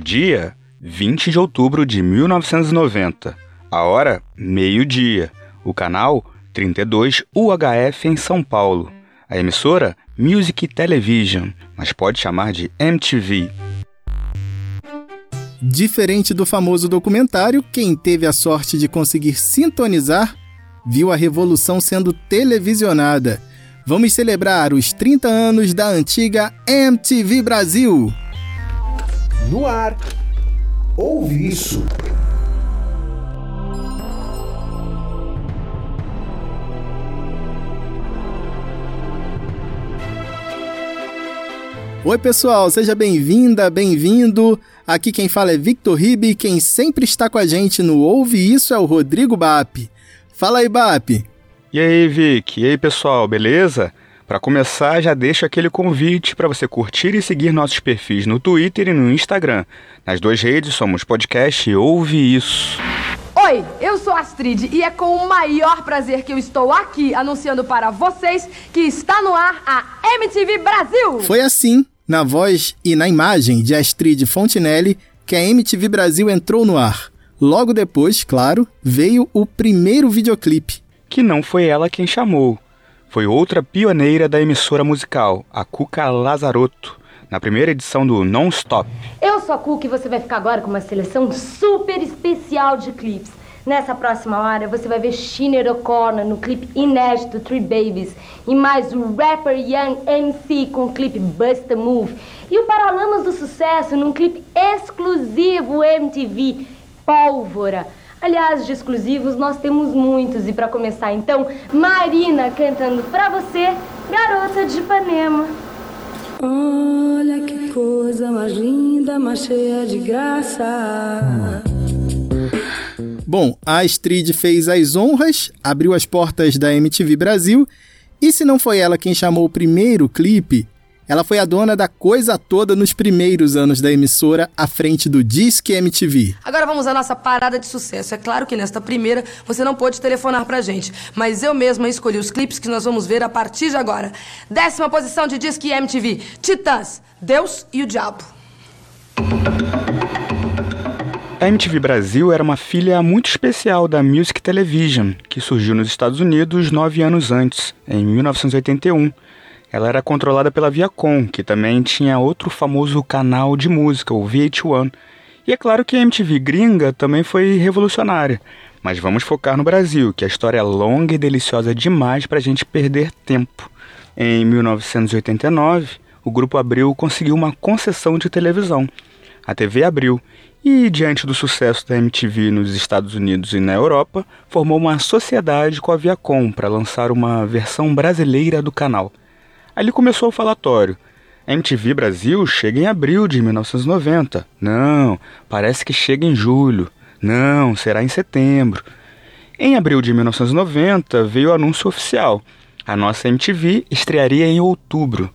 O dia, 20 de outubro de 1990. A hora, meio-dia. O canal, 32 UHF em São Paulo. A emissora, Music Television, mas pode chamar de MTV. Diferente do famoso documentário, quem teve a sorte de conseguir sintonizar viu a revolução sendo televisionada. Vamos celebrar os 30 anos da antiga MTV Brasil. No ar. Ouve isso. Oi, pessoal, seja bem-vinda, bem-vindo. Aqui quem fala é Victor Ribe e quem sempre está com a gente no Ouve Isso é o Rodrigo Bap. Fala aí, Bap. E aí, Vic? E aí, pessoal, beleza? Para começar, já deixo aquele convite para você curtir e seguir nossos perfis no Twitter e no Instagram. Nas duas redes somos podcast Ouve Isso. Oi, eu sou Astrid e é com o maior prazer que eu estou aqui anunciando para vocês que está no ar a MTV Brasil. Foi assim, na voz e na imagem de Astrid Fontinelli, que a MTV Brasil entrou no ar. Logo depois, claro, veio o primeiro videoclipe. Que não foi ela quem chamou. Foi outra pioneira da emissora musical, a Cuca Lazarotto, na primeira edição do Non Stop. Eu sou a Cuca e você vai ficar agora com uma seleção super especial de clipes. Nessa próxima hora você vai ver Shinner O'Connor no clipe inédito Three Babies e mais o rapper Young MC com o clipe Bust a Move e o Paralamas do Sucesso num clipe exclusivo MTV Pólvora. Aliás, de exclusivos nós temos muitos e para começar então, Marina cantando pra você, Garota de Ipanema. Olha que coisa mais linda, mais cheia de graça. Bom, a Astrid fez as honras, abriu as portas da MTV Brasil, e se não foi ela quem chamou o primeiro clipe, ela foi a dona da coisa toda nos primeiros anos da emissora, à frente do Disque MTV. Agora vamos à nossa parada de sucesso. É claro que nesta primeira você não pôde telefonar pra gente, mas eu mesma escolhi os clipes que nós vamos ver a partir de agora. Décima posição de Disque MTV: Titãs, Deus e o Diabo. A MTV Brasil era uma filha muito especial da Music Television, que surgiu nos Estados Unidos nove anos antes, em 1981. Ela era controlada pela Viacom, que também tinha outro famoso canal de música, o VH1. E é claro que a MTV gringa também foi revolucionária. Mas vamos focar no Brasil, que a história é longa e deliciosa demais para a gente perder tempo. Em 1989, o Grupo Abril conseguiu uma concessão de televisão. A TV Abril e, diante do sucesso da MTV nos Estados Unidos e na Europa, formou uma sociedade com a Viacom para lançar uma versão brasileira do canal. Ali começou o falatório. A MTV Brasil chega em abril de 1990. Não, parece que chega em julho. Não, será em setembro. Em abril de 1990 veio o anúncio oficial. A nossa MTV estrearia em outubro.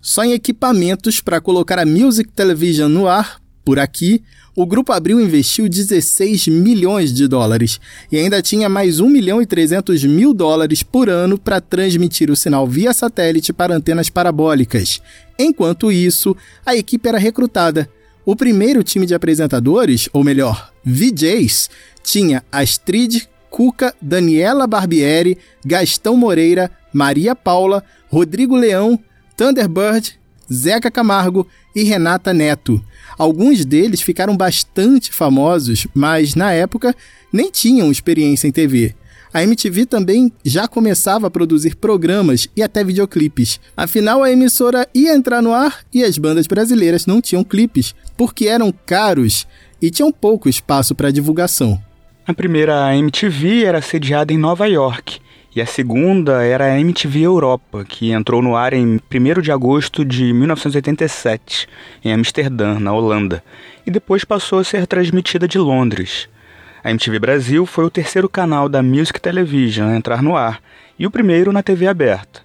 Só em equipamentos para colocar a Music Television no ar, por aqui, o Grupo Abril investiu 16 milhões de dólares e ainda tinha mais 1 milhão e 300 mil dólares por ano para transmitir o sinal via satélite para antenas parabólicas. Enquanto isso, a equipe era recrutada. O primeiro time de apresentadores, ou melhor, VJs, tinha Astrid, Cuca, Daniela Barbieri, Gastão Moreira, Maria Paula, Rodrigo Leão, Thunderbird, Zeca Camargo e Renata Neto. Alguns deles ficaram bastante famosos, mas na época nem tinham experiência em TV. A MTV também já começava a produzir programas e até videoclipes. Afinal, a emissora ia entrar no ar e as bandas brasileiras não tinham clipes, porque eram caros e tinham pouco espaço para divulgação. A primeira MTV era sediada em Nova York e a segunda era a MTV Europa, que entrou no ar em 1 de agosto de 1987, em Amsterdã, na Holanda, e depois passou a ser transmitida de Londres. A MTV Brasil foi o terceiro canal da Music Television a entrar no ar e o primeiro na TV aberta.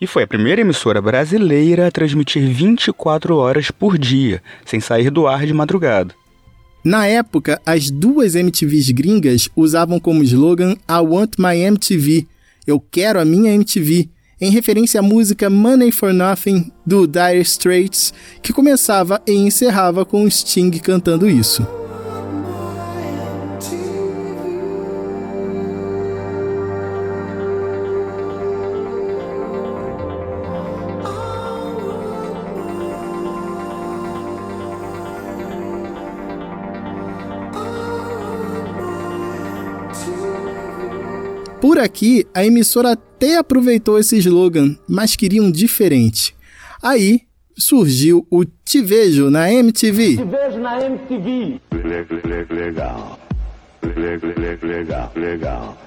E foi a primeira emissora brasileira a transmitir 24 horas por dia, sem sair do ar de madrugada. Na época, as duas MTVs gringas usavam como slogan I Want My MTV, eu quero a minha MTV. em referência à música Money for Nothing do Dire Straits, que começava e encerrava com Sting cantando isso. Por aqui, a emissora até aproveitou esse slogan, mas queria um diferente. Aí surgiu o Te Vejo na MTV. Te vejo na MTV. Legal. Legal, legal.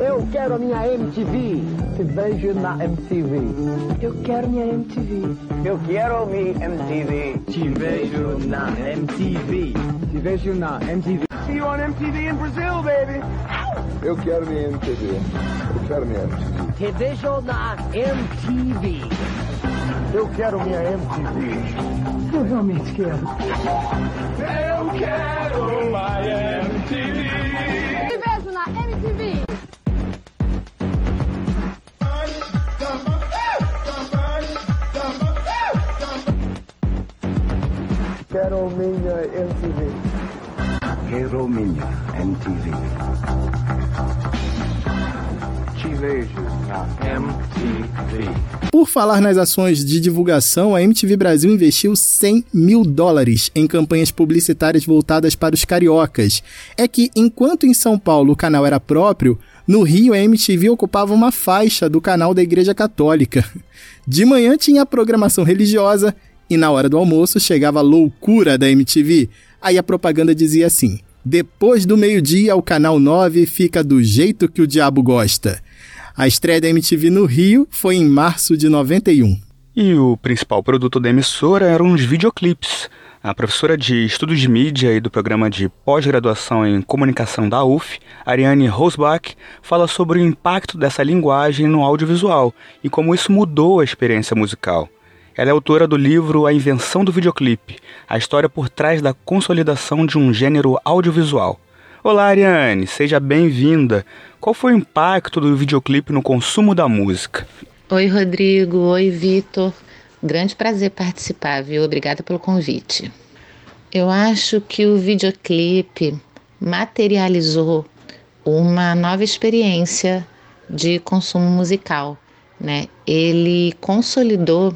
Eu quero a minha MTV. Te vejo na MTV. Eu quero minha MTV. Eu quero minha MTV. Te vejo na MTV. Te vejo na MTV. See you on MTV in Brazil, baby. Eu quero minha MTV. Eu quero minha MTV. Te vejo na MTV. Eu quero minha MTV. Eu realmente quero. Eu quero my MTV. Te vejo na MTV. Quero minha MTV. MTV. Por falar nas ações de divulgação, a MTV Brasil investiu 100 mil dólares em campanhas publicitárias voltadas para os cariocas. É que, enquanto em São Paulo o canal era próprio, no Rio a MTV ocupava uma faixa do canal da Igreja Católica. De manhã tinha a programação religiosa e na hora do almoço chegava a loucura da MTV. Aí a propaganda dizia assim: depois do meio-dia, o canal 9 fica do jeito que o diabo gosta. A estreia da MTV no Rio foi em março de 91. E o principal produto da emissora eram os videoclipes. A professora de Estudos de Mídia e do programa de pós-graduação em comunicação da UF, Ariane Rosbach, fala sobre o impacto dessa linguagem no audiovisual e como isso mudou a experiência musical. Ela é autora do livro A Invenção do Videoclipe, a história por trás da consolidação de um gênero audiovisual. Olá, Ariane, seja bem-vinda. Qual foi o impacto do videoclipe no consumo da música? Oi, Rodrigo. Oi, Vitor. Grande prazer participar, viu? Obrigada pelo convite. Eu acho que o videoclipe materializou uma nova experiência de consumo musical, né? Ele consolidou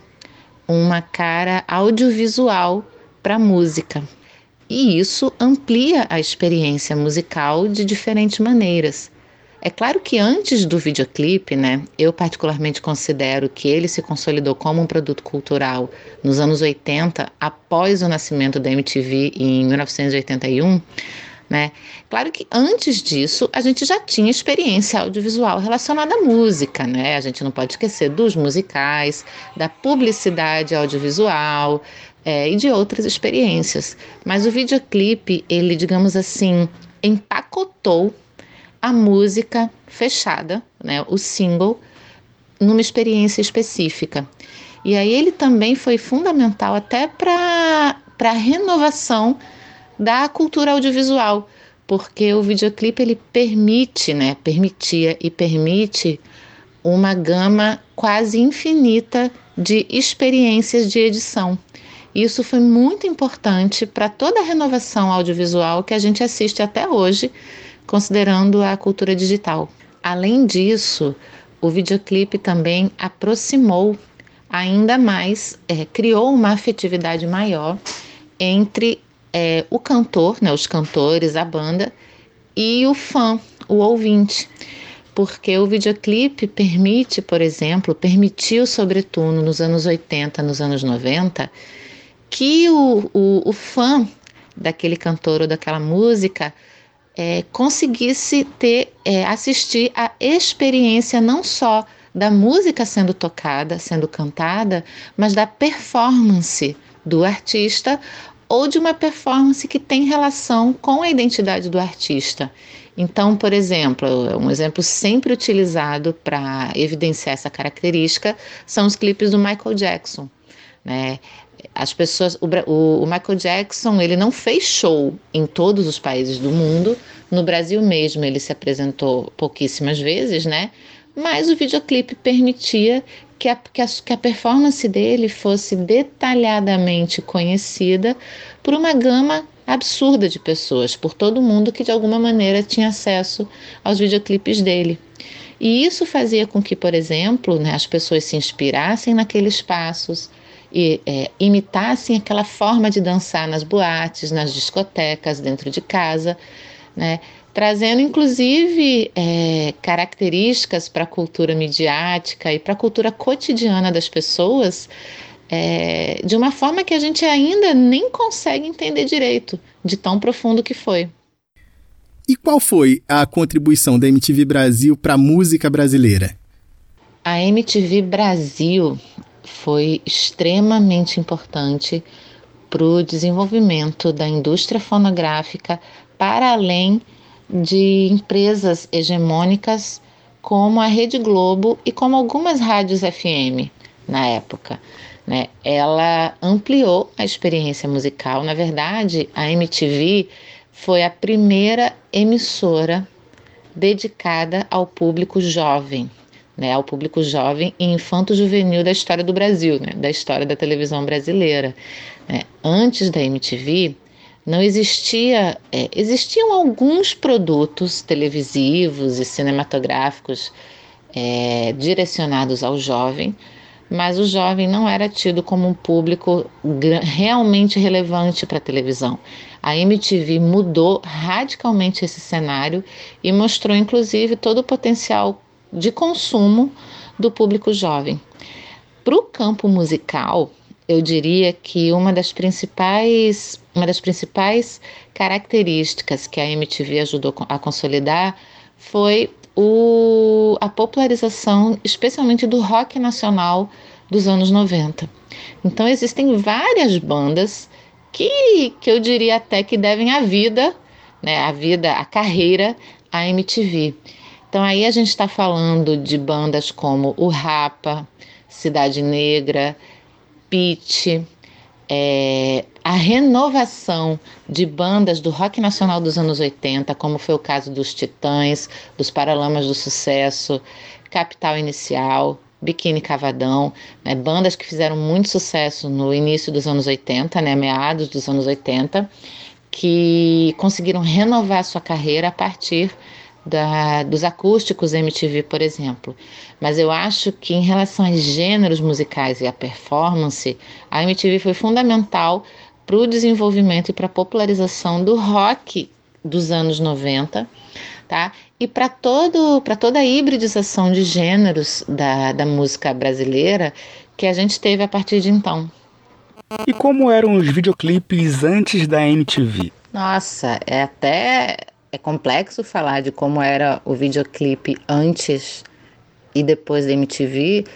uma cara audiovisual para a música. E isso amplia a experiência musical de diferentes maneiras. É claro que antes do videoclipe, né, eu particularmente considero que ele se consolidou como um produto cultural nos anos 80, após o nascimento da MTV em 1981, né? Claro que antes disso a gente já tinha experiência audiovisual relacionada à música, né? A gente não pode esquecer dos musicais, da publicidade audiovisual é, e de outras experiências. Mas o videoclipe, ele, digamos assim, empacotou a música fechada, né? O single, numa experiência específica. E aí ele também foi fundamental até para a renovação da cultura audiovisual, porque o videoclipe ele permite, né, permitia e permite uma gama quase infinita de experiências de edição. Isso foi muito importante para toda a renovação audiovisual que a gente assiste até hoje, considerando a cultura digital. Além disso, o videoclipe também aproximou ainda mais, é, criou uma afetividade maior entre é, o cantor, né, os cantores, a banda, e o fã, o ouvinte. Porque o videoclipe permite, por exemplo, permitiu, sobretudo nos anos 80, nos anos 90, que o, o, o fã daquele cantor ou daquela música é, conseguisse ter, é, assistir a experiência não só da música sendo tocada, sendo cantada, mas da performance do artista ou de uma performance que tem relação com a identidade do artista. Então, por exemplo, um exemplo sempre utilizado para evidenciar essa característica são os clipes do Michael Jackson. Né? As pessoas, o, o, Michael Jackson, ele não fez show em todos os países do mundo. No Brasil mesmo, ele se apresentou pouquíssimas vezes, né? mas o videoclipe permitia que a, que a, que a performance dele fosse detalhadamente conhecida por uma gama absurda de pessoas, por todo mundo que de alguma maneira tinha acesso aos videoclipes dele. E isso fazia com que, por exemplo, né, as pessoas se inspirassem naqueles passos e é, imitassem aquela forma de dançar nas boates, nas discotecas, dentro de casa, né? Trazendo inclusive é, características para a cultura midiática e para a cultura cotidiana das pessoas é, de uma forma que a gente ainda nem consegue entender direito, de tão profundo que foi. E qual foi a contribuição da MTV Brasil para a música brasileira? A MTV Brasil foi extremamente importante para o desenvolvimento da indústria fonográfica para além de empresas hegemônicas como a Rede Globo e como algumas rádios FM na época. Né? Ela ampliou a experiência musical. Na verdade, a MTV foi a primeira emissora dedicada ao público jovem, né, ao público jovem e infanto-juvenil da história do Brasil, né, da história da televisão brasileira. Né. Antes da MTV, não existia, é, existiam alguns produtos televisivos e cinematográficos é, direcionados ao jovem, mas o jovem não era tido como um público realmente relevante para a televisão. A MTV mudou radicalmente esse cenário e mostrou, inclusive, todo o potencial de consumo do público jovem. Para o campo musical, eu diria que uma das principais uma das principais características que a MTV ajudou a consolidar foi o, a popularização, especialmente do rock nacional dos anos 90. Então existem várias bandas que, que eu diria até que devem a vida, né, a vida, a carreira à MTV. Então aí a gente está falando de bandas como o Rapa, Cidade Negra, Pitch, é, a renovação de bandas do rock nacional dos anos 80, como foi o caso dos Titãs, dos Paralamas do Sucesso, Capital Inicial, Biquíni Cavadão, né, bandas que fizeram muito sucesso no início dos anos 80, né, meados dos anos 80, que conseguiram renovar sua carreira a partir da, dos acústicos MTV, por exemplo. Mas eu acho que em relação aos gêneros musicais e à performance, a MTV foi fundamental para o desenvolvimento e para a popularização do rock dos anos 90, tá? E para todo para toda a hibridização de gêneros da, da música brasileira que a gente teve a partir de então. E como eram os videoclipes antes da MTV? Nossa, é até é complexo falar de como era o videoclipe antes e depois da MTV,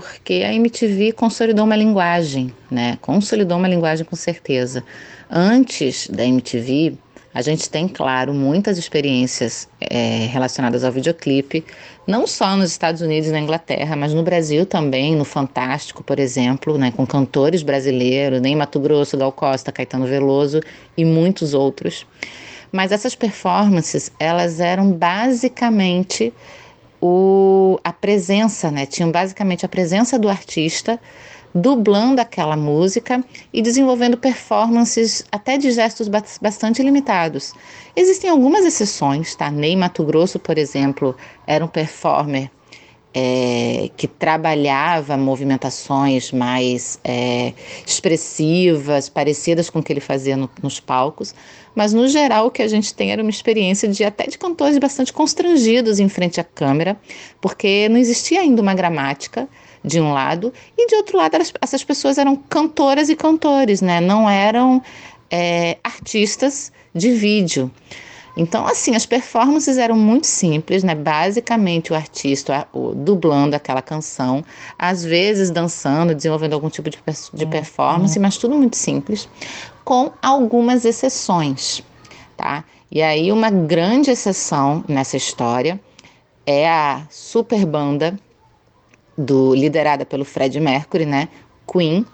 porque a MTV consolidou uma linguagem, né? Consolidou uma linguagem com certeza. Antes da MTV, a gente tem, claro, muitas experiências é, relacionadas ao videoclipe, não só nos Estados Unidos e na Inglaterra, mas no Brasil também, no Fantástico, por exemplo, né, com cantores brasileiros, nem Mato Grosso, Gal Costa, Caetano Veloso e muitos outros. Mas essas performances, elas eram basicamente o, a presença, né? Tinham basicamente a presença do artista dublando aquela música e desenvolvendo performances até de gestos bastante limitados. Existem algumas exceções, tá? Ney Mato Grosso, por exemplo, era um performer é, que trabalhava movimentações mais é, expressivas, parecidas com o que ele fazia no, nos palcos, mas no geral o que a gente tem era uma experiência de até de cantores bastante constrangidos em frente à câmera, porque não existia ainda uma gramática de um lado e de outro lado elas, essas pessoas eram cantoras e cantores, né? Não eram é, artistas de vídeo. Então, assim, as performances eram muito simples, né? Basicamente, o artista o, dublando aquela canção, às vezes dançando, desenvolvendo algum tipo de, de performance, mas tudo muito simples, com algumas exceções, tá? E aí, uma grande exceção nessa história é a super banda do, liderada pelo Fred Mercury, né? Queen.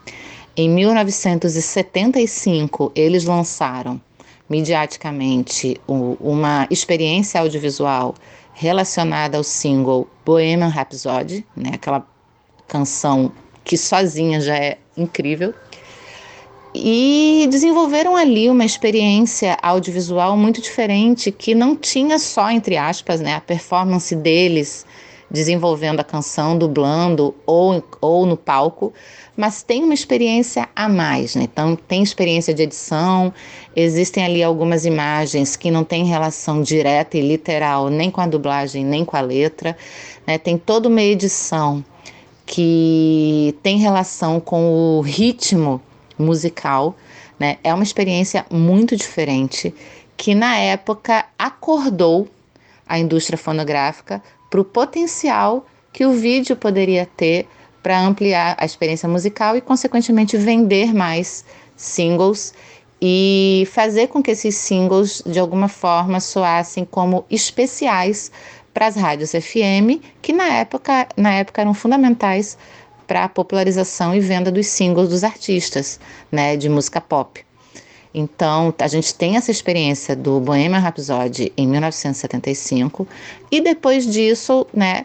Em 1975, eles lançaram midiaticamente uma experiência audiovisual relacionada ao single Bohemian Rhapsody, né? Aquela canção que sozinha já é incrível. E desenvolveram ali uma experiência audiovisual muito diferente que não tinha só, entre aspas, né, a performance deles desenvolvendo a canção, dublando ou, ou no palco, mas tem uma experiência a mais, né? Então, tem experiência de edição, existem ali algumas imagens que não têm relação direta e literal nem com a dublagem, nem com a letra, né? Tem toda uma edição que tem relação com o ritmo musical, né? É uma experiência muito diferente que na época acordou a indústria fonográfica para o potencial que o vídeo poderia ter para ampliar a experiência musical e, consequentemente, vender mais singles e fazer com que esses singles, de alguma forma, soassem como especiais para as rádios FM, que na época, na época eram fundamentais para a popularização e venda dos singles dos artistas, né, de música pop. Então, a gente tem essa experiência do Bohemian Rhapsody em 1975 e depois disso, né,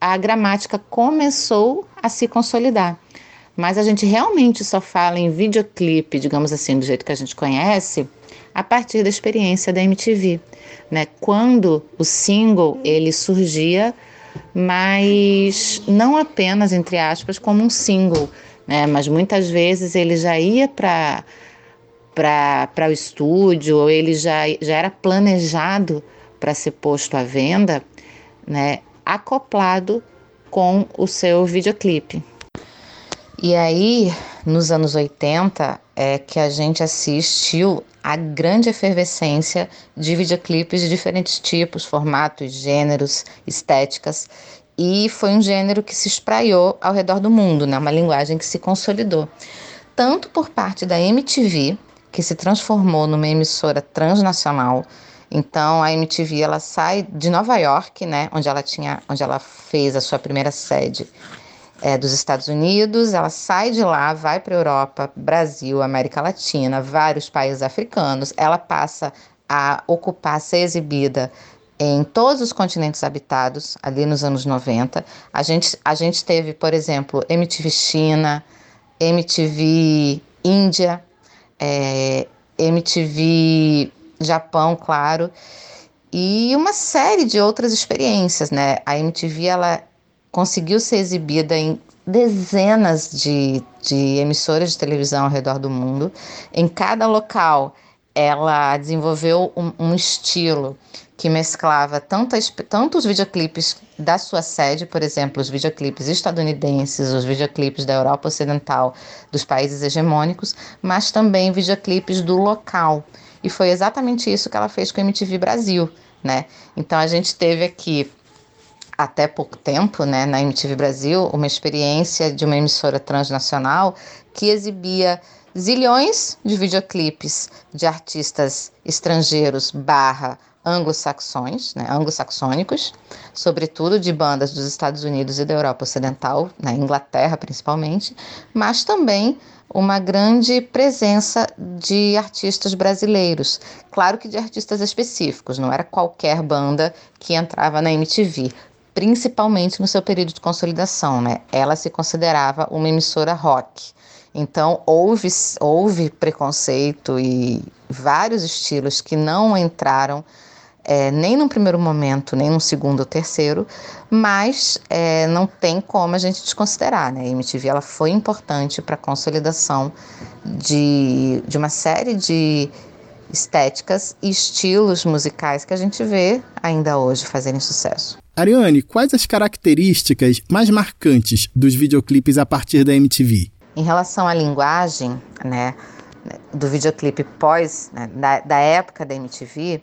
a gramática começou a se consolidar. Mas a gente realmente só fala em videoclipe, digamos assim, do jeito que a gente conhece, a partir da experiência da MTV, né? Quando o single ele surgia, mas não apenas entre aspas como um single, né? Mas muitas vezes ele já ia para para o estúdio, ou ele já, já era planejado para ser posto à venda, né, acoplado com o seu videoclipe. E aí, nos anos 80, é que a gente assistiu a grande efervescência de videoclipes de diferentes tipos, formatos, gêneros, estéticas, e foi um gênero que se espraiou ao redor do mundo, né? uma linguagem que se consolidou, tanto por parte da MTV, que se transformou numa emissora transnacional. Então a MTV ela sai de Nova York, né, onde ela tinha, onde ela fez a sua primeira sede é, dos Estados Unidos. Ela sai de lá, vai para Europa, Brasil, América Latina, vários países africanos. Ela passa a ocupar, a ser exibida em todos os continentes habitados, ali nos anos 90. A gente, a gente teve, por exemplo, MTV China, MTV Índia, é, MTV Japão, claro, e uma série de outras experiências, né? A MTV ela conseguiu ser exibida em dezenas de, de emissoras de televisão ao redor do mundo. Em cada local, ela desenvolveu um, um estilo que mesclava tantas, tanto os videoclipes da sua sede, por exemplo, os videoclipes estadunidenses, os videoclipes da Europa Ocidental, dos países hegemônicos, mas também videoclipes do local. E foi exatamente isso que ela fez com a MTV Brasil, né? Então a gente teve aqui até pouco tempo, né, na MTV Brasil, uma experiência de uma emissora transnacional que exibia zilhões de videoclipes de artistas estrangeiros barra anglo-saxões, né, anglo-saxônicos, sobretudo de bandas dos Estados Unidos e da Europa Ocidental, na né, Inglaterra principalmente, mas também uma grande presença de artistas brasileiros. Claro que de artistas específicos, não era qualquer banda que entrava na MTV, principalmente no seu período de consolidação, né? Ela se considerava uma emissora rock. Então, houve, houve preconceito e vários estilos que não entraram é, nem no primeiro momento, nem no segundo ou terceiro, mas é, não tem como a gente desconsiderar. Né? A MTV ela foi importante para a consolidação de, de uma série de estéticas e estilos musicais que a gente vê ainda hoje fazerem sucesso. Ariane, quais as características mais marcantes dos videoclipes a partir da MTV? Em relação à linguagem, né, do videoclipe pós, né, da, da época da MTV,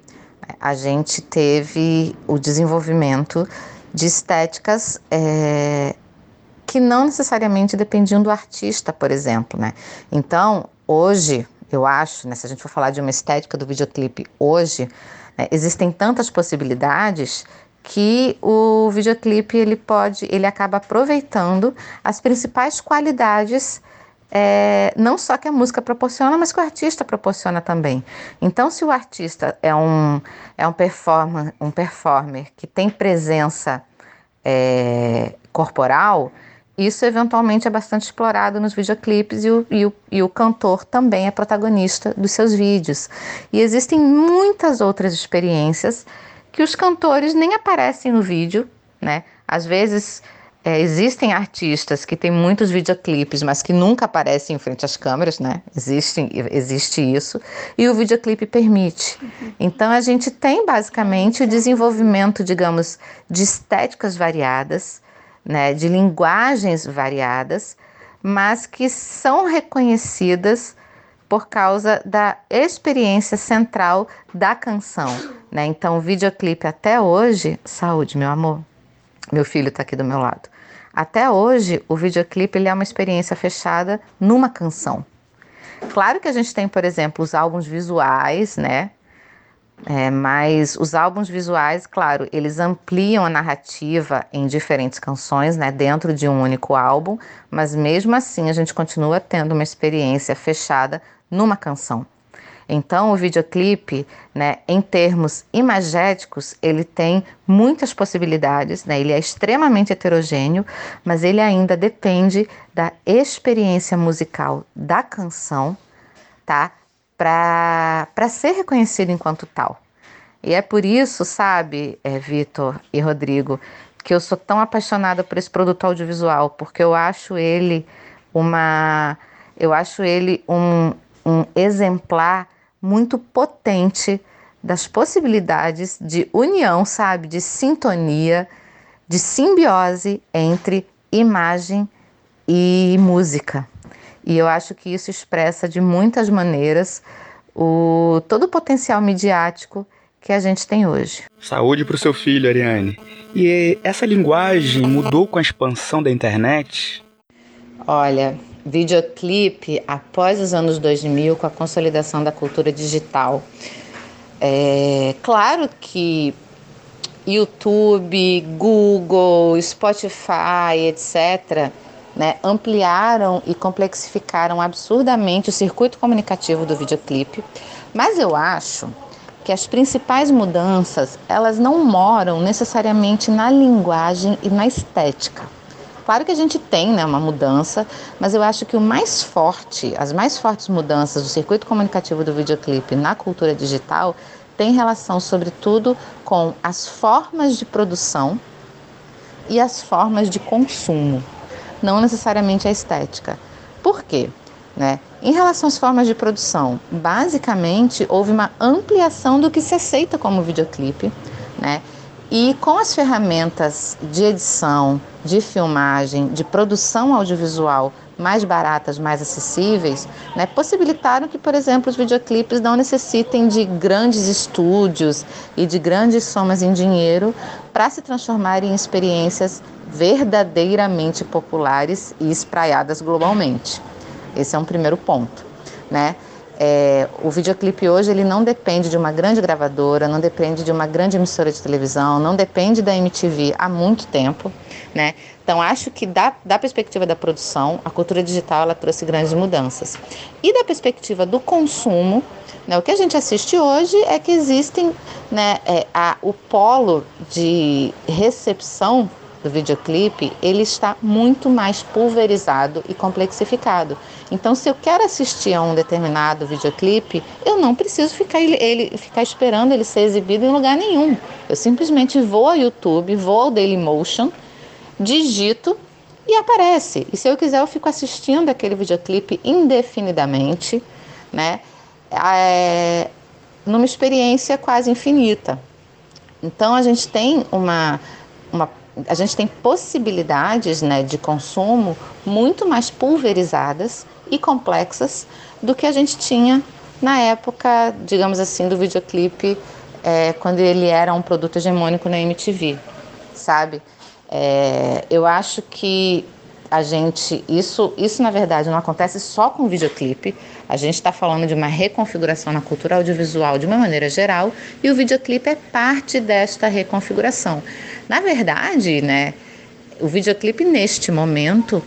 a gente teve o desenvolvimento de estéticas é, que não necessariamente dependiam do artista, por exemplo, né? Então, hoje, eu acho, né, se a gente for falar de uma estética do videoclipe hoje, né, existem tantas possibilidades que o videoclipe ele pode, ele acaba aproveitando as principais qualidades é, não só que a música proporciona, mas que o artista proporciona também. Então, se o artista é um, é um, performer, um performer que tem presença é, corporal, isso eventualmente é bastante explorado nos videoclipes e o, e, o, e o cantor também é protagonista dos seus vídeos. E existem muitas outras experiências que os cantores nem aparecem no vídeo, né? Às vezes é, existem artistas que têm muitos videoclipes, mas que nunca aparecem em frente às câmeras, né? Existe, existe isso. E o videoclipe permite. Então a gente tem basicamente o desenvolvimento, digamos, de estéticas variadas, né? De linguagens variadas, mas que são reconhecidas por causa da experiência central da canção, né? Então o videoclipe até hoje, saúde, meu amor meu filho está aqui do meu lado. Até hoje, o videoclipe ele é uma experiência fechada numa canção. Claro que a gente tem, por exemplo, os álbuns visuais, né? É, mas os álbuns visuais, claro, eles ampliam a narrativa em diferentes canções, né, dentro de um único álbum, mas mesmo assim a gente continua tendo uma experiência fechada numa canção. Então, o videoclipe, né, em termos imagéticos, ele tem muitas possibilidades, né? ele é extremamente heterogêneo, mas ele ainda depende da experiência musical da canção, tá? Para ser reconhecido enquanto tal. E é por isso, sabe, é, Vitor e Rodrigo, que eu sou tão apaixonada por esse produto audiovisual, porque eu acho ele uma. Eu acho ele um, um exemplar muito potente das possibilidades de união, sabe, de sintonia, de simbiose entre imagem e música. E eu acho que isso expressa de muitas maneiras o todo o potencial midiático que a gente tem hoje. Saúde para o seu filho, Ariane. E essa linguagem mudou com a expansão da internet? Olha, videoclipe após os anos 2000 com a consolidação da cultura digital. É claro que YouTube, Google, Spotify, etc., né, ampliaram e complexificaram absurdamente o circuito comunicativo do videoclipe, mas eu acho que as principais mudanças elas não moram necessariamente na linguagem e na estética. Claro que a gente tem né, uma mudança, mas eu acho que o mais forte, as mais fortes mudanças do circuito comunicativo do videoclipe na cultura digital tem relação, sobretudo, com as formas de produção e as formas de consumo, não necessariamente a estética. Por quê? Né? Em relação às formas de produção, basicamente houve uma ampliação do que se aceita como videoclipe, né? E com as ferramentas de edição, de filmagem, de produção audiovisual mais baratas, mais acessíveis, né, possibilitaram que, por exemplo, os videoclipes não necessitem de grandes estúdios e de grandes somas em dinheiro para se transformarem em experiências verdadeiramente populares e espraiadas globalmente. Esse é um primeiro ponto, né? É, o videoclipe hoje ele não depende de uma grande gravadora, não depende de uma grande emissora de televisão, não depende da MTV há muito tempo, né? Então acho que da, da perspectiva da produção, a cultura digital ela trouxe grandes mudanças. E da perspectiva do consumo, né, o que a gente assiste hoje é que existem né, é, a, o polo de recepção do videoclipe, ele está muito mais pulverizado e complexificado. Então, se eu quero assistir a um determinado videoclipe, eu não preciso ficar, ele, ele, ficar esperando ele ser exibido em lugar nenhum. Eu simplesmente vou ao YouTube, vou ao Dailymotion, digito e aparece. E se eu quiser, eu fico assistindo aquele videoclipe indefinidamente, né? É, numa experiência quase infinita. Então, a gente tem uma, uma a gente tem possibilidades né, de consumo muito mais pulverizadas e complexas do que a gente tinha na época, digamos assim, do videoclipe, é, quando ele era um produto hegemônico na MTV, sabe? É, eu acho que a gente, isso, isso na verdade não acontece só com o videoclipe, a gente está falando de uma reconfiguração na cultura audiovisual de uma maneira geral e o videoclipe é parte desta reconfiguração. Na verdade, né, o videoclipe neste momento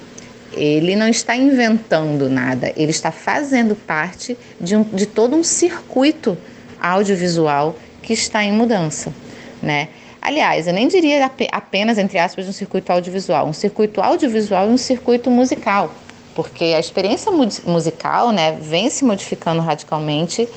Ele não está inventando nada, ele está fazendo parte de, um, de todo um circuito audiovisual que está em mudança, né? Aliás, eu nem diria apenas, entre aspas, um circuito audiovisual, um circuito audiovisual e um circuito musical, porque a experiência musical né, vem se modificando radicalmente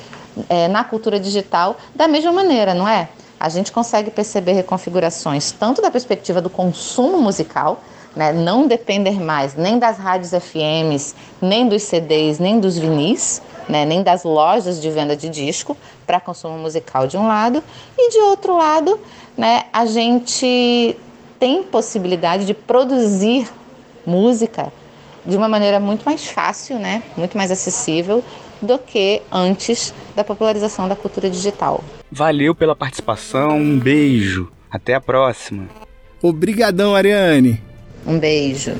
é, na cultura digital da mesma maneira, não é? A gente consegue perceber reconfigurações tanto da perspectiva do consumo musical, né, não depender mais nem das rádios FMs, nem dos CDs, nem dos vinis, né, nem das lojas de venda de disco para consumo musical de um lado, e de outro lado, né, a gente tem possibilidade de produzir música de uma maneira muito mais fácil, né, muito mais acessível do que antes da popularização da cultura digital. Valeu pela participação, um beijo, até a próxima. Obrigadão, Ariane. Um beijo.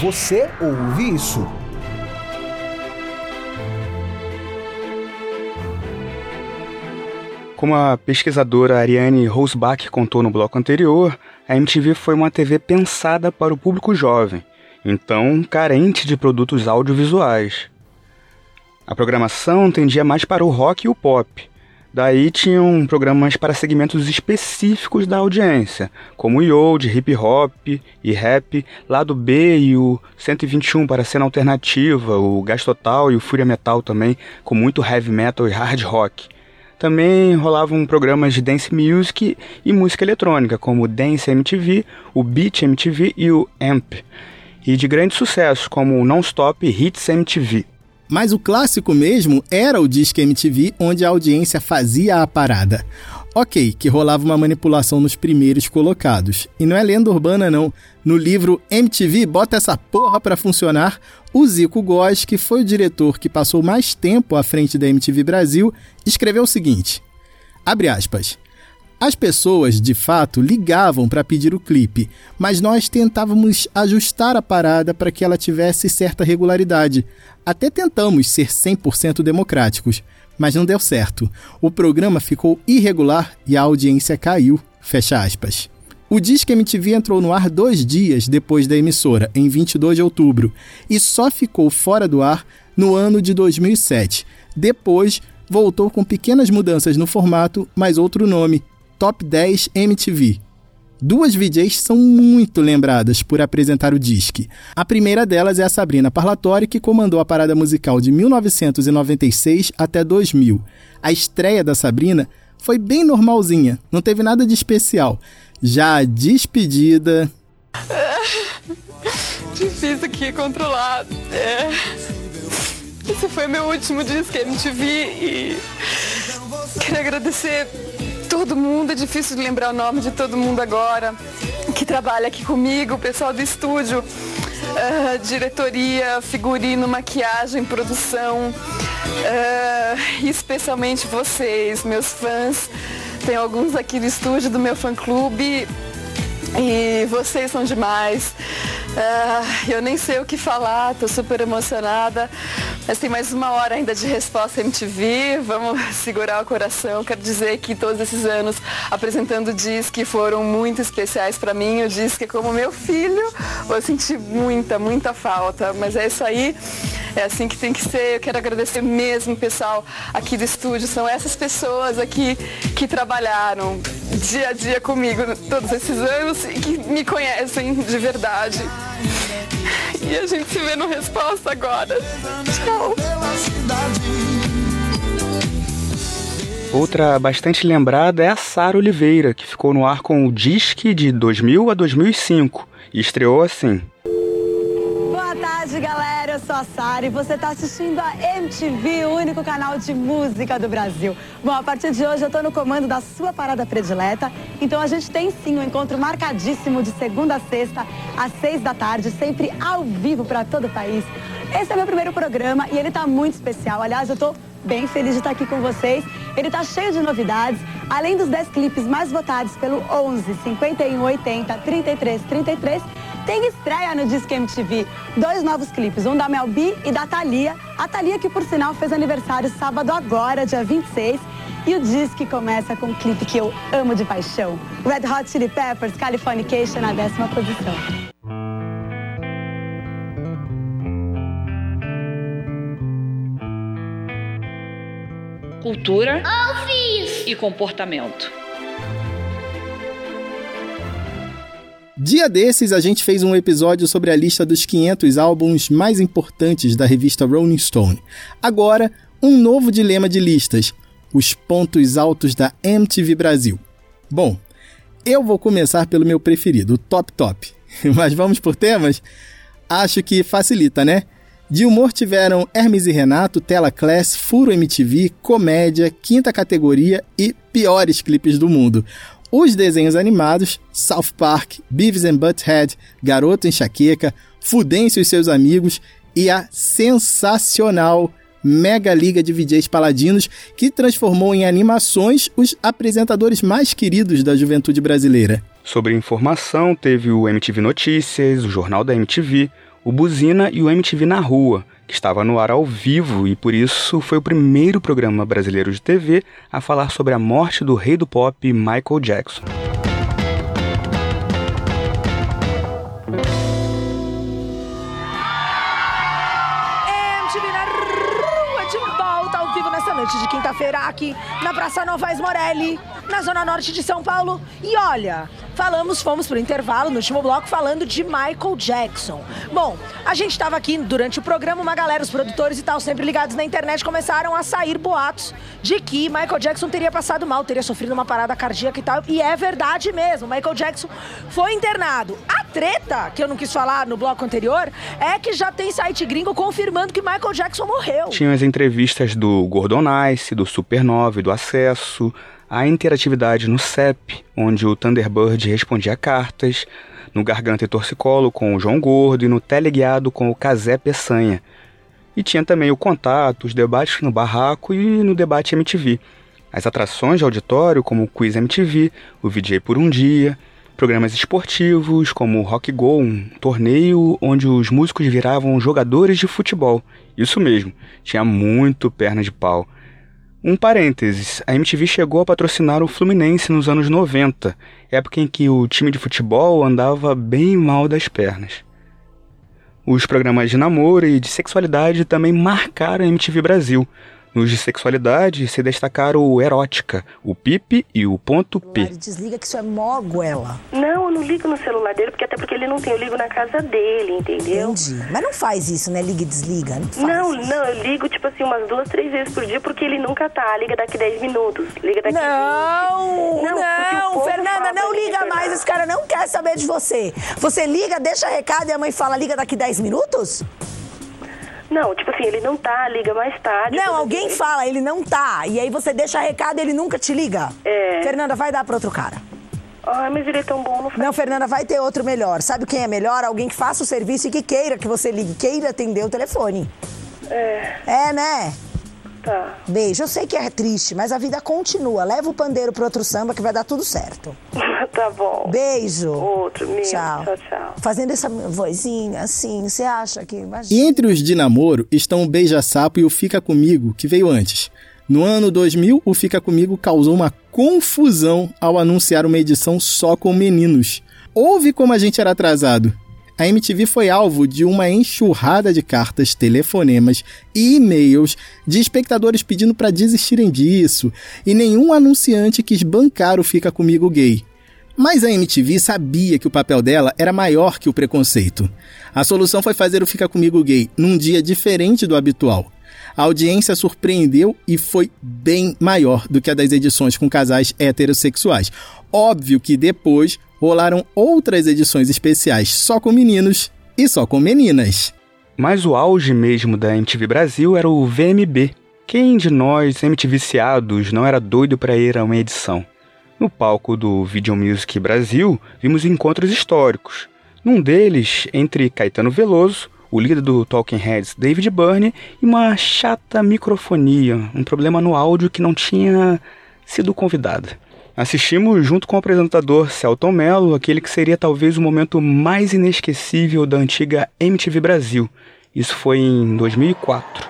Você ouve isso? Como a pesquisadora Ariane Rosbach contou no bloco anterior, a MTV foi uma TV pensada para o público jovem, então carente de produtos audiovisuais. A programação tendia mais para o rock e o pop. Daí tinham programas para segmentos específicos da audiência, como o Yo de hip hop e rap, lado B e o 121 para cena alternativa, o Gás Total e o Fúria Metal também, com muito heavy metal e hard rock. Também rolavam programas de dance music e música eletrônica, como o Dance MTV, o Beat MTV e o AMP, e de grandes sucessos, como o Non-Stop Hits MTV. Mas o clássico mesmo era o Disque MTV, onde a audiência fazia a parada. Ok, que rolava uma manipulação nos primeiros colocados. E não é lenda urbana, não. No livro MTV Bota Essa Porra Pra Funcionar, o Zico Góes, que foi o diretor que passou mais tempo à frente da MTV Brasil, escreveu o seguinte: abre aspas. As pessoas, de fato, ligavam para pedir o clipe, mas nós tentávamos ajustar a parada para que ela tivesse certa regularidade. Até tentamos ser 100% democráticos, mas não deu certo. O programa ficou irregular e a audiência caiu. Fecha aspas. O Disque MTV entrou no ar dois dias depois da emissora, em 22 de outubro, e só ficou fora do ar no ano de 2007. Depois, voltou com pequenas mudanças no formato, mas outro nome: Top 10 MTV. Duas VJs são muito lembradas por apresentar o disque. A primeira delas é a Sabrina Parlatori, que comandou a parada musical de 1996 até 2000. A estreia da Sabrina foi bem normalzinha, não teve nada de especial. Já a despedida. difícil aqui controlar. É... Esse foi meu último disco MTV e quero agradecer todo mundo, é difícil de lembrar o nome de todo mundo agora, que trabalha aqui comigo, o pessoal do estúdio, uh, diretoria, figurino, maquiagem, produção, uh, especialmente vocês, meus fãs. Tem alguns aqui no estúdio do meu fã-clube e vocês são demais. Uh, eu nem sei o que falar, tô super emocionada. Mas tem mais uma hora ainda de resposta MTV. Vamos segurar o coração. Quero dizer que todos esses anos apresentando Disque foram muito especiais para mim. O Disque é como meu filho. Vou sentir muita, muita falta. Mas é isso aí. É assim que tem que ser. Eu quero agradecer mesmo, pessoal, aqui do estúdio. São essas pessoas aqui que trabalharam dia a dia comigo todos esses anos e que me conhecem de verdade. E a gente se vê no Resposta agora. Tchau. Outra bastante lembrada é a Sara Oliveira, que ficou no ar com o Disque de 2000 a 2005 e estreou assim. Eu sou a Sara e você está assistindo a MTV, o único canal de música do Brasil. Bom, a partir de hoje eu estou no comando da sua parada predileta. Então a gente tem sim um encontro marcadíssimo de segunda a sexta, às seis da tarde, sempre ao vivo para todo o país. Esse é meu primeiro programa e ele está muito especial. Aliás, eu estou bem feliz de estar aqui com vocês. Ele está cheio de novidades. Além dos 10 clipes mais votados pelo 11 51 80 33 33, tem estreia no Disque MTV. Dois novos clipes, um da Mel B e da Thalia. A Thalia que, por sinal, fez aniversário sábado agora, dia 26. E o disque começa com um clipe que eu amo de paixão. Red Hot Chili Peppers, Californication, na décima posição. Cultura e comportamento. Dia desses, a gente fez um episódio sobre a lista dos 500 álbuns mais importantes da revista Rolling Stone. Agora, um novo dilema de listas: os pontos altos da MTV Brasil. Bom, eu vou começar pelo meu preferido, o Top Top. Mas vamos por temas? Acho que facilita, né? De humor tiveram Hermes e Renato, Tela Class, Furo MTV, Comédia, Quinta Categoria e Piores Clipes do Mundo. Os desenhos animados, South Park, Beavis and Butthead, Garoto Enxaqueca, Fudêncio e seus amigos e a sensacional Mega Liga de VJs Paladinos, que transformou em animações os apresentadores mais queridos da juventude brasileira. Sobre informação, teve o MTV Notícias, o Jornal da MTV, o Buzina e o MTV na Rua, que estava no ar ao vivo e por isso foi o primeiro programa brasileiro de TV a falar sobre a morte do rei do pop Michael Jackson. Noite de quinta-feira aqui na Praça Novaes Morelli, na zona norte de São Paulo. E olha, falamos, fomos pro intervalo no último bloco falando de Michael Jackson. Bom, a gente estava aqui durante o programa, uma galera, os produtores e tal, sempre ligados na internet, começaram a sair boatos de que Michael Jackson teria passado mal, teria sofrido uma parada cardíaca e tal. E é verdade mesmo, Michael Jackson foi internado. A treta, que eu não quis falar no bloco anterior, é que já tem site gringo confirmando que Michael Jackson morreu. Tinha as entrevistas do Gordon Ice, do Supernova do Acesso, a interatividade no CEP, onde o Thunderbird respondia cartas, no Garganta e Torcicolo com o João Gordo e no Teleguiado com o Casé Peçanha. E tinha também o contato, os debates no Barraco e no Debate MTV. As atrações de auditório, como o Quiz MTV, o VJ por um Dia, programas esportivos, como o Rock Go, um torneio onde os músicos viravam jogadores de futebol. Isso mesmo, tinha muito perna de pau. Um parênteses, a MTV chegou a patrocinar o Fluminense nos anos 90, época em que o time de futebol andava bem mal das pernas. Os programas de namoro e de sexualidade também marcaram a MTV Brasil. Nos de sexualidade se destacaram o Erótica, o Pipe e o Ponto P. Desliga que isso é mó goela. Não, eu não ligo no celular dele, porque até porque ele não tem, eu ligo na casa dele, entendeu? Entendi. Mas não faz isso, né? Liga e desliga. Não, faz Não, não, eu ligo tipo assim umas duas, três vezes por dia, porque ele nunca tá. Liga daqui 10 minutos, liga daqui Não, 20. não, porque o povo Fernanda, não pra liga mais, esse cara não quer saber de você. Você liga, deixa recado e a mãe fala, liga daqui 10 minutos? Não, tipo assim, ele não tá, liga mais tarde. Não, alguém fala, ele não tá. E aí você deixa recado e ele nunca te liga. É. Fernanda, vai dar pra outro cara. Ai, mas ele é tão bom, não faz. Não, Fernanda, vai ter outro melhor. Sabe quem é melhor? Alguém que faça o serviço e que queira que você ligue, queira atender o telefone. É, É, né? tá. Beijo. Eu sei que é triste, mas a vida continua. Leva o pandeiro pro outro samba que vai dar tudo certo. tá bom. Beijo. Outro, meu. Tchau. Tchau, tchau. Fazendo essa vozinha assim, você acha que. E Imagina. entre os de namoro estão o Beija-Sapo e o Fica Comigo, que veio antes. No ano 2000, o Fica Comigo causou uma confusão ao anunciar uma edição só com meninos. Houve como a gente era atrasado. A MTV foi alvo de uma enxurrada de cartas, telefonemas e e-mails de espectadores pedindo para desistirem disso, e nenhum anunciante quis bancar o Fica Comigo gay. Mas a MTV sabia que o papel dela era maior que o preconceito. A solução foi fazer o Fica Comigo Gay num dia diferente do habitual. A audiência surpreendeu e foi bem maior do que a das edições com casais heterossexuais. Óbvio que depois rolaram outras edições especiais só com meninos e só com meninas. Mas o auge mesmo da MTV Brasil era o VMB. Quem de nós, MTVciados, não era doido para ir a uma edição? No palco do Video Music Brasil, vimos encontros históricos. Num deles, entre Caetano Veloso, o líder do Talking Heads, David Byrne, e uma chata microfonia, um problema no áudio que não tinha sido convidada. Assistimos junto com o apresentador Celton Mello aquele que seria talvez o momento mais inesquecível da antiga MTV Brasil. Isso foi em 2004.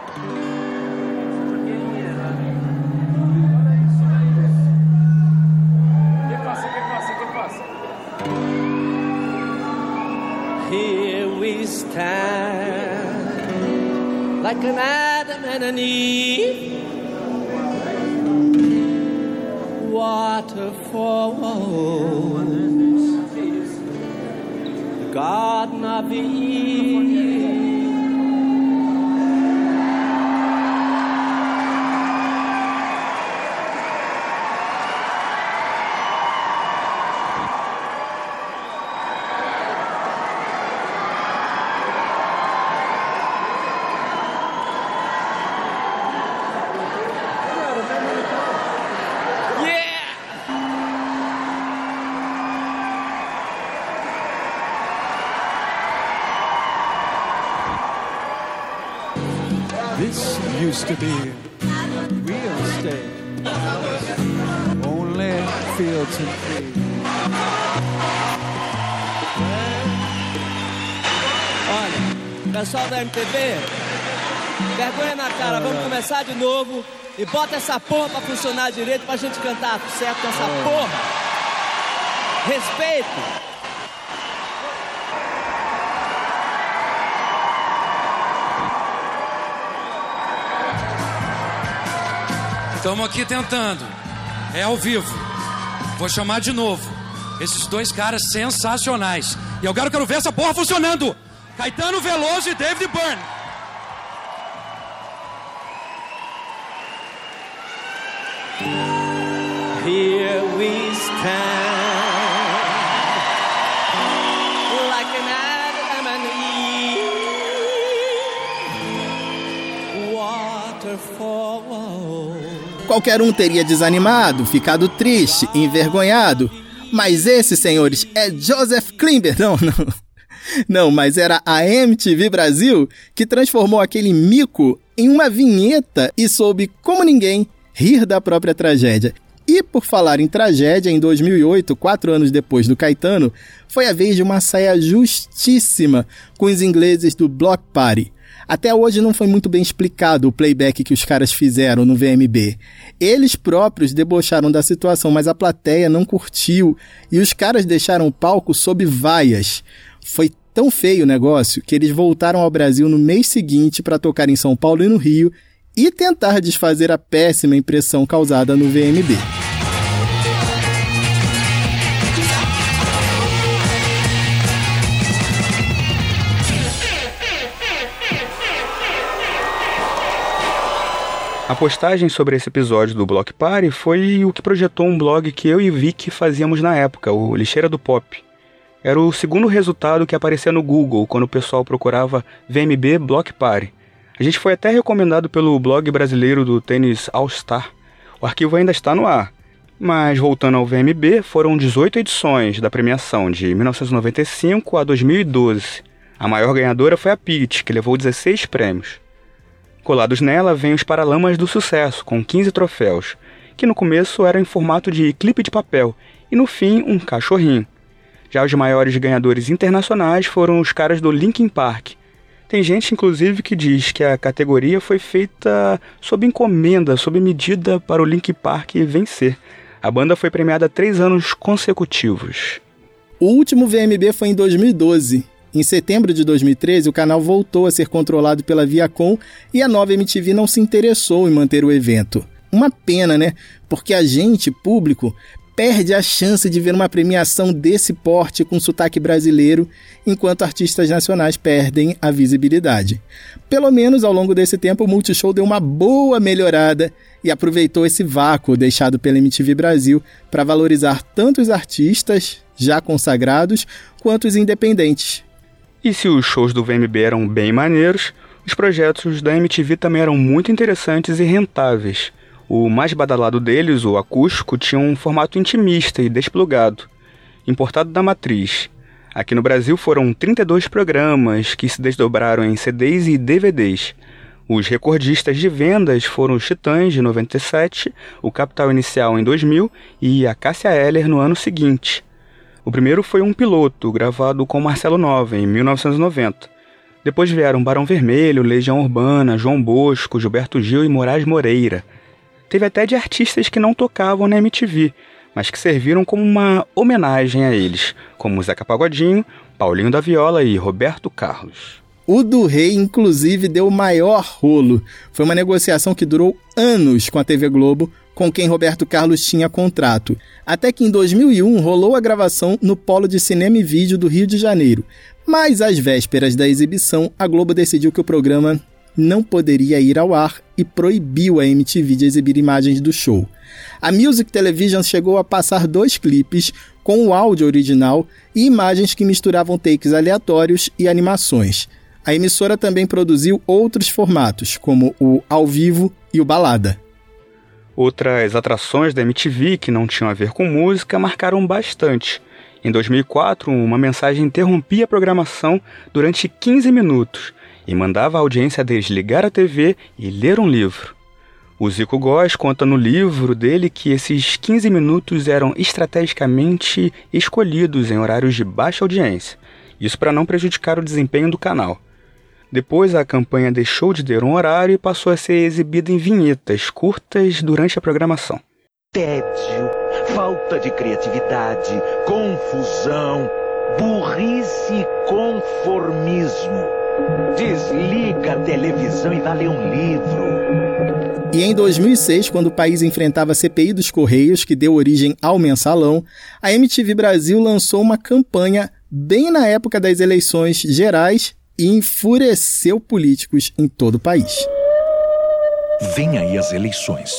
Like an Adam and an Eve. Waterfalls, the Garden of Eve. Da MTV, vergonha na cara, vamos começar de novo e bota essa porra pra funcionar direito pra gente cantar certo com essa porra. Respeito. Estamos aqui tentando. É ao vivo. Vou chamar de novo. Esses dois caras sensacionais. E eu quero, quero ver essa porra funcionando. Caetano Veloso e David Byrne. Here we stand like an Adam and Eve. Waterfall. Qualquer um teria desanimado, ficado triste, envergonhado. Mas esse, senhores, é Joseph Klimber. Não, não. Não, mas era a MTV Brasil que transformou aquele mico em uma vinheta e soube, como ninguém, rir da própria tragédia. E por falar em tragédia, em 2008, quatro anos depois do Caetano, foi a vez de uma saia justíssima com os ingleses do Block Party. Até hoje não foi muito bem explicado o playback que os caras fizeram no VMB. Eles próprios debocharam da situação, mas a plateia não curtiu e os caras deixaram o palco sob vaias. Foi tão feio o negócio que eles voltaram ao Brasil no mês seguinte para tocar em São Paulo e no Rio e tentar desfazer a péssima impressão causada no VMB. A postagem sobre esse episódio do Block Party foi o que projetou um blog que eu e Vicky fazíamos na época, o Lixeira do Pop. Era o segundo resultado que aparecia no Google quando o pessoal procurava VMB Block Party. A gente foi até recomendado pelo blog brasileiro do tênis All Star. O arquivo ainda está no ar. Mas voltando ao VMB, foram 18 edições da premiação, de 1995 a 2012. A maior ganhadora foi a Pitt, que levou 16 prêmios. Colados nela vêm os Paralamas do Sucesso, com 15 troféus, que no começo eram em formato de clipe de papel e no fim um cachorrinho. Já os maiores ganhadores internacionais foram os caras do Linkin Park. Tem gente, inclusive, que diz que a categoria foi feita sob encomenda, sob medida para o Linkin Park vencer. A banda foi premiada três anos consecutivos. O último VMB foi em 2012. Em setembro de 2013, o canal voltou a ser controlado pela Viacom e a nova MTV não se interessou em manter o evento. Uma pena, né? Porque a gente, público, perde a chance de ver uma premiação desse porte com sotaque brasileiro, enquanto artistas nacionais perdem a visibilidade. Pelo menos ao longo desse tempo, o Multishow deu uma boa melhorada e aproveitou esse vácuo deixado pela MTV Brasil para valorizar tanto os artistas já consagrados quanto os independentes. E se os shows do VMB eram bem maneiros, os projetos da MTV também eram muito interessantes e rentáveis. O mais badalado deles, o acústico, tinha um formato intimista e desplugado, importado da matriz. Aqui no Brasil foram 32 programas que se desdobraram em CDs e DVDs. Os recordistas de vendas foram os Titãs de 97, o Capital Inicial em 2000 e a Cássia Eller no ano seguinte. O primeiro foi um piloto, gravado com Marcelo Nova em 1990. Depois vieram Barão Vermelho, Legião Urbana, João Bosco, Gilberto Gil e Moraes Moreira. Teve até de artistas que não tocavam na MTV, mas que serviram como uma homenagem a eles, como Zeca Pagodinho, Paulinho da Viola e Roberto Carlos. O do Rei, inclusive, deu o maior rolo. Foi uma negociação que durou anos com a TV Globo, com quem Roberto Carlos tinha contrato. Até que em 2001 rolou a gravação no Polo de Cinema e Vídeo do Rio de Janeiro. Mas às vésperas da exibição, a Globo decidiu que o programa não poderia ir ao ar e proibiu a MTV de exibir imagens do show. A Music Television chegou a passar dois clipes com o áudio original e imagens que misturavam takes aleatórios e animações. A emissora também produziu outros formatos, como o ao vivo e o balada. Outras atrações da MTV que não tinham a ver com música marcaram bastante. Em 2004, uma mensagem interrompia a programação durante 15 minutos e mandava a audiência desligar a TV e ler um livro. O Zico Góes conta no livro dele que esses 15 minutos eram estrategicamente escolhidos em horários de baixa audiência, isso para não prejudicar o desempenho do canal. Depois a campanha deixou de ter um horário e passou a ser exibida em vinhetas curtas durante a programação. Tédio, falta de criatividade, confusão, burrice e conformismo. Desliga a televisão e vá ler um livro. E em 2006, quando o país enfrentava a CPI dos Correios, que deu origem ao mensalão, a MTV Brasil lançou uma campanha bem na época das eleições gerais e enfureceu políticos em todo o país. Vem aí as eleições.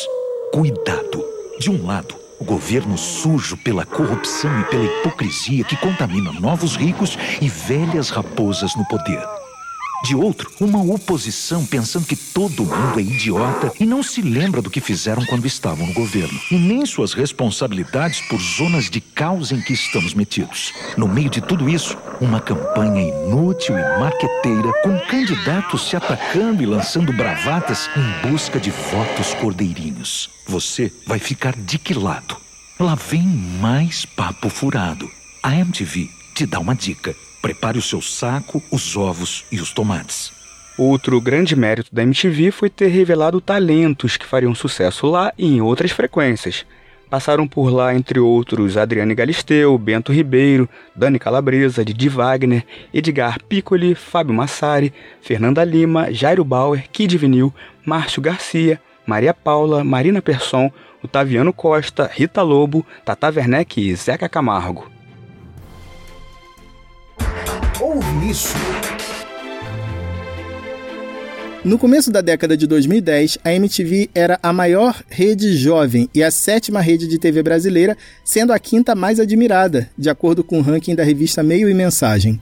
Cuidado! De um lado, o governo sujo pela corrupção e pela hipocrisia que contamina novos ricos e velhas raposas no poder. De outro, uma oposição pensando que todo mundo é idiota e não se lembra do que fizeram quando estavam no governo. E nem suas responsabilidades por zonas de caos em que estamos metidos. No meio de tudo isso, uma campanha inútil e marqueteira, com candidatos se atacando e lançando bravatas em busca de votos cordeirinhos. Você vai ficar de que lado? Lá vem mais papo furado. A MTV te dá uma dica. Prepare o seu saco, os ovos e os tomates. Outro grande mérito da MTV foi ter revelado talentos que fariam sucesso lá e em outras frequências. Passaram por lá, entre outros, Adriane Galisteu, Bento Ribeiro, Dani Calabresa, Didi Wagner, Edgar Piccoli, Fábio Massari, Fernanda Lima, Jairo Bauer, Kid Vinil, Márcio Garcia, Maria Paula, Marina Persson, Otaviano Costa, Rita Lobo, Tata Werneck e Zeca Camargo. Isso. No começo da década de 2010, a MTV era a maior rede jovem e a sétima rede de TV brasileira, sendo a quinta mais admirada, de acordo com o ranking da revista Meio e Mensagem.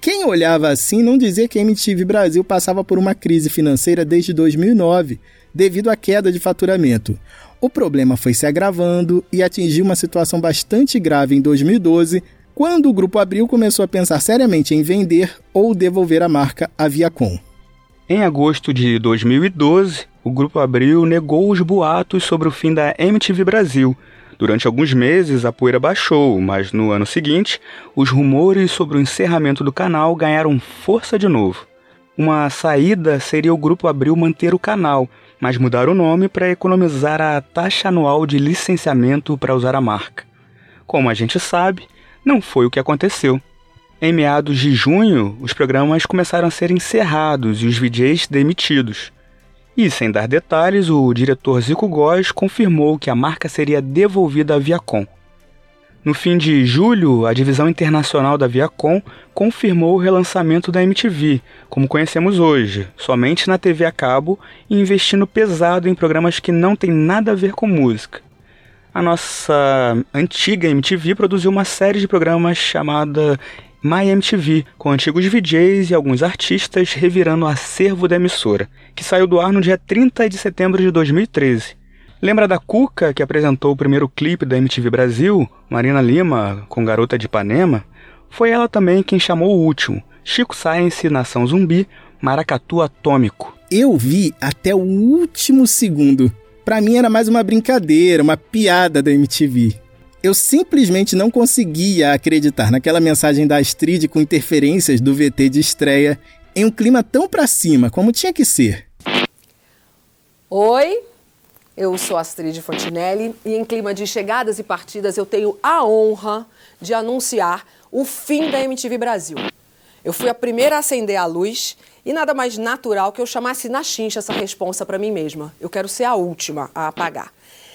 Quem olhava assim não dizia que a MTV Brasil passava por uma crise financeira desde 2009, devido à queda de faturamento. O problema foi se agravando e atingiu uma situação bastante grave em 2012, quando o Grupo Abril começou a pensar seriamente em vender ou devolver a marca à Viacom. Em agosto de 2012, o Grupo Abril negou os boatos sobre o fim da MTV Brasil. Durante alguns meses, a poeira baixou, mas no ano seguinte, os rumores sobre o encerramento do canal ganharam força de novo. Uma saída seria o Grupo Abril manter o canal, mas mudar o nome para economizar a taxa anual de licenciamento para usar a marca. Como a gente sabe, não foi o que aconteceu. Em meados de junho, os programas começaram a ser encerrados e os VJs demitidos. E, sem dar detalhes, o diretor Zico Góes confirmou que a marca seria devolvida à Viacom. No fim de julho, a divisão internacional da Viacom confirmou o relançamento da MTV, como conhecemos hoje, somente na TV a cabo e investindo pesado em programas que não têm nada a ver com música a nossa antiga MTV produziu uma série de programas chamada My MTV, com antigos VJs e alguns artistas revirando o acervo da emissora, que saiu do ar no dia 30 de setembro de 2013. Lembra da Cuca, que apresentou o primeiro clipe da MTV Brasil, Marina Lima, com Garota de Ipanema? Foi ela também quem chamou o último, Chico Science, Nação Zumbi, Maracatu Atômico. Eu vi até o último segundo. Para mim era mais uma brincadeira, uma piada da MTV. Eu simplesmente não conseguia acreditar naquela mensagem da Astrid com interferências do VT de estreia em um clima tão pra cima como tinha que ser. Oi, eu sou Astrid Fontinelli e em clima de chegadas e partidas eu tenho a honra de anunciar o fim da MTV Brasil. Eu fui a primeira a acender a luz e nada mais natural que eu chamasse na chincha essa responsa para mim mesma. Eu quero ser a última a apagar.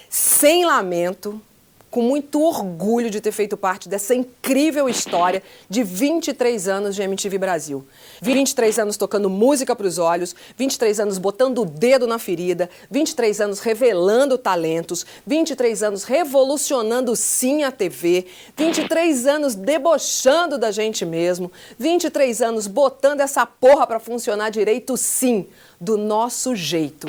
Sem lamento, com muito orgulho de ter feito parte dessa incrível história de 23 anos de MTV Brasil. 23 anos tocando música para os olhos, 23 anos botando o dedo na ferida, 23 anos revelando talentos, 23 anos revolucionando sim a TV, 23 anos debochando da gente mesmo, 23 anos botando essa porra para funcionar direito sim, do nosso jeito.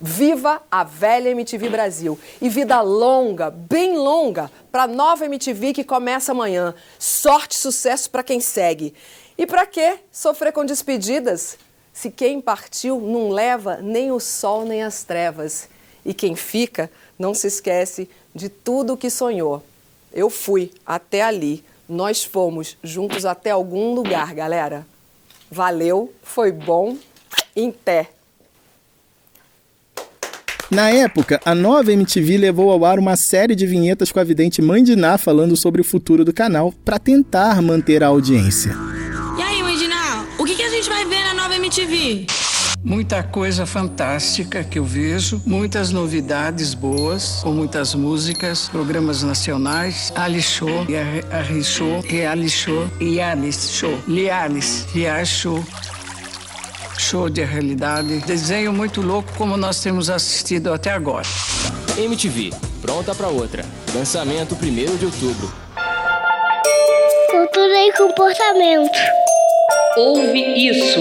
Viva a velha MTV Brasil e vida longa, bem longa, para a nova MTV que começa amanhã. Sorte e sucesso para quem segue. E para que sofrer com despedidas? Se quem partiu não leva nem o sol nem as trevas. E quem fica não se esquece de tudo o que sonhou. Eu fui até ali, nós fomos juntos até algum lugar, galera. Valeu, foi bom, em pé. Na época, a nova MTV levou ao ar uma série de vinhetas com a vidente Mãe de Ná falando sobre o futuro do canal para tentar manter a audiência. E aí, Mãe de Ná, o que, que a gente vai ver na nova MTV? Muita coisa fantástica que eu vejo, muitas novidades boas, com muitas músicas, programas nacionais, Ali Show, Ali Show, Reali Show, Yalis Show, Lialis, Lialis Show, show de realidade, desenho muito louco como nós temos assistido até agora. MTV, pronta para outra. Lançamento 1 de outubro. Cultura e comportamento. Ouve isso.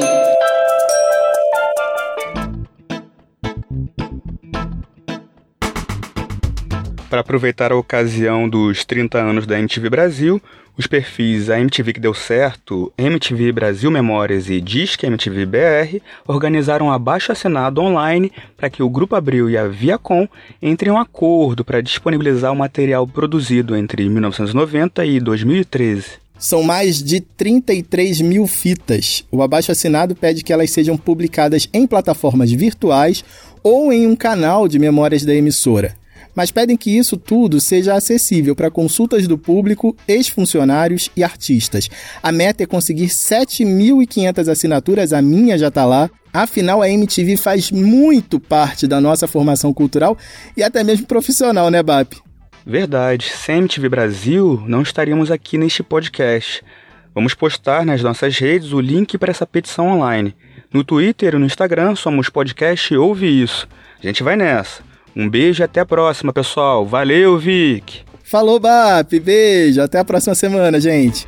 Para aproveitar a ocasião dos 30 anos da MTV Brasil, os perfis A MTV que deu certo, MTV Brasil Memórias e Disque MTV BR organizaram um abaixo assinado online para que o Grupo Abril e a Viacom entrem em um acordo para disponibilizar o material produzido entre 1990 e 2013. São mais de 33 mil fitas. O abaixo assinado pede que elas sejam publicadas em plataformas virtuais ou em um canal de memórias da emissora mas pedem que isso tudo seja acessível para consultas do público, ex-funcionários e artistas. A meta é conseguir 7.500 assinaturas, a minha já está lá. Afinal, a MTV faz muito parte da nossa formação cultural e até mesmo profissional, né, BAP? Verdade. Sem MTV Brasil, não estaríamos aqui neste podcast. Vamos postar nas nossas redes o link para essa petição online. No Twitter e no Instagram somos podcast Ouve Isso. A gente vai nessa. Um beijo e até a próxima, pessoal. Valeu, Vic! Falou, BAP! Beijo! Até a próxima semana, gente!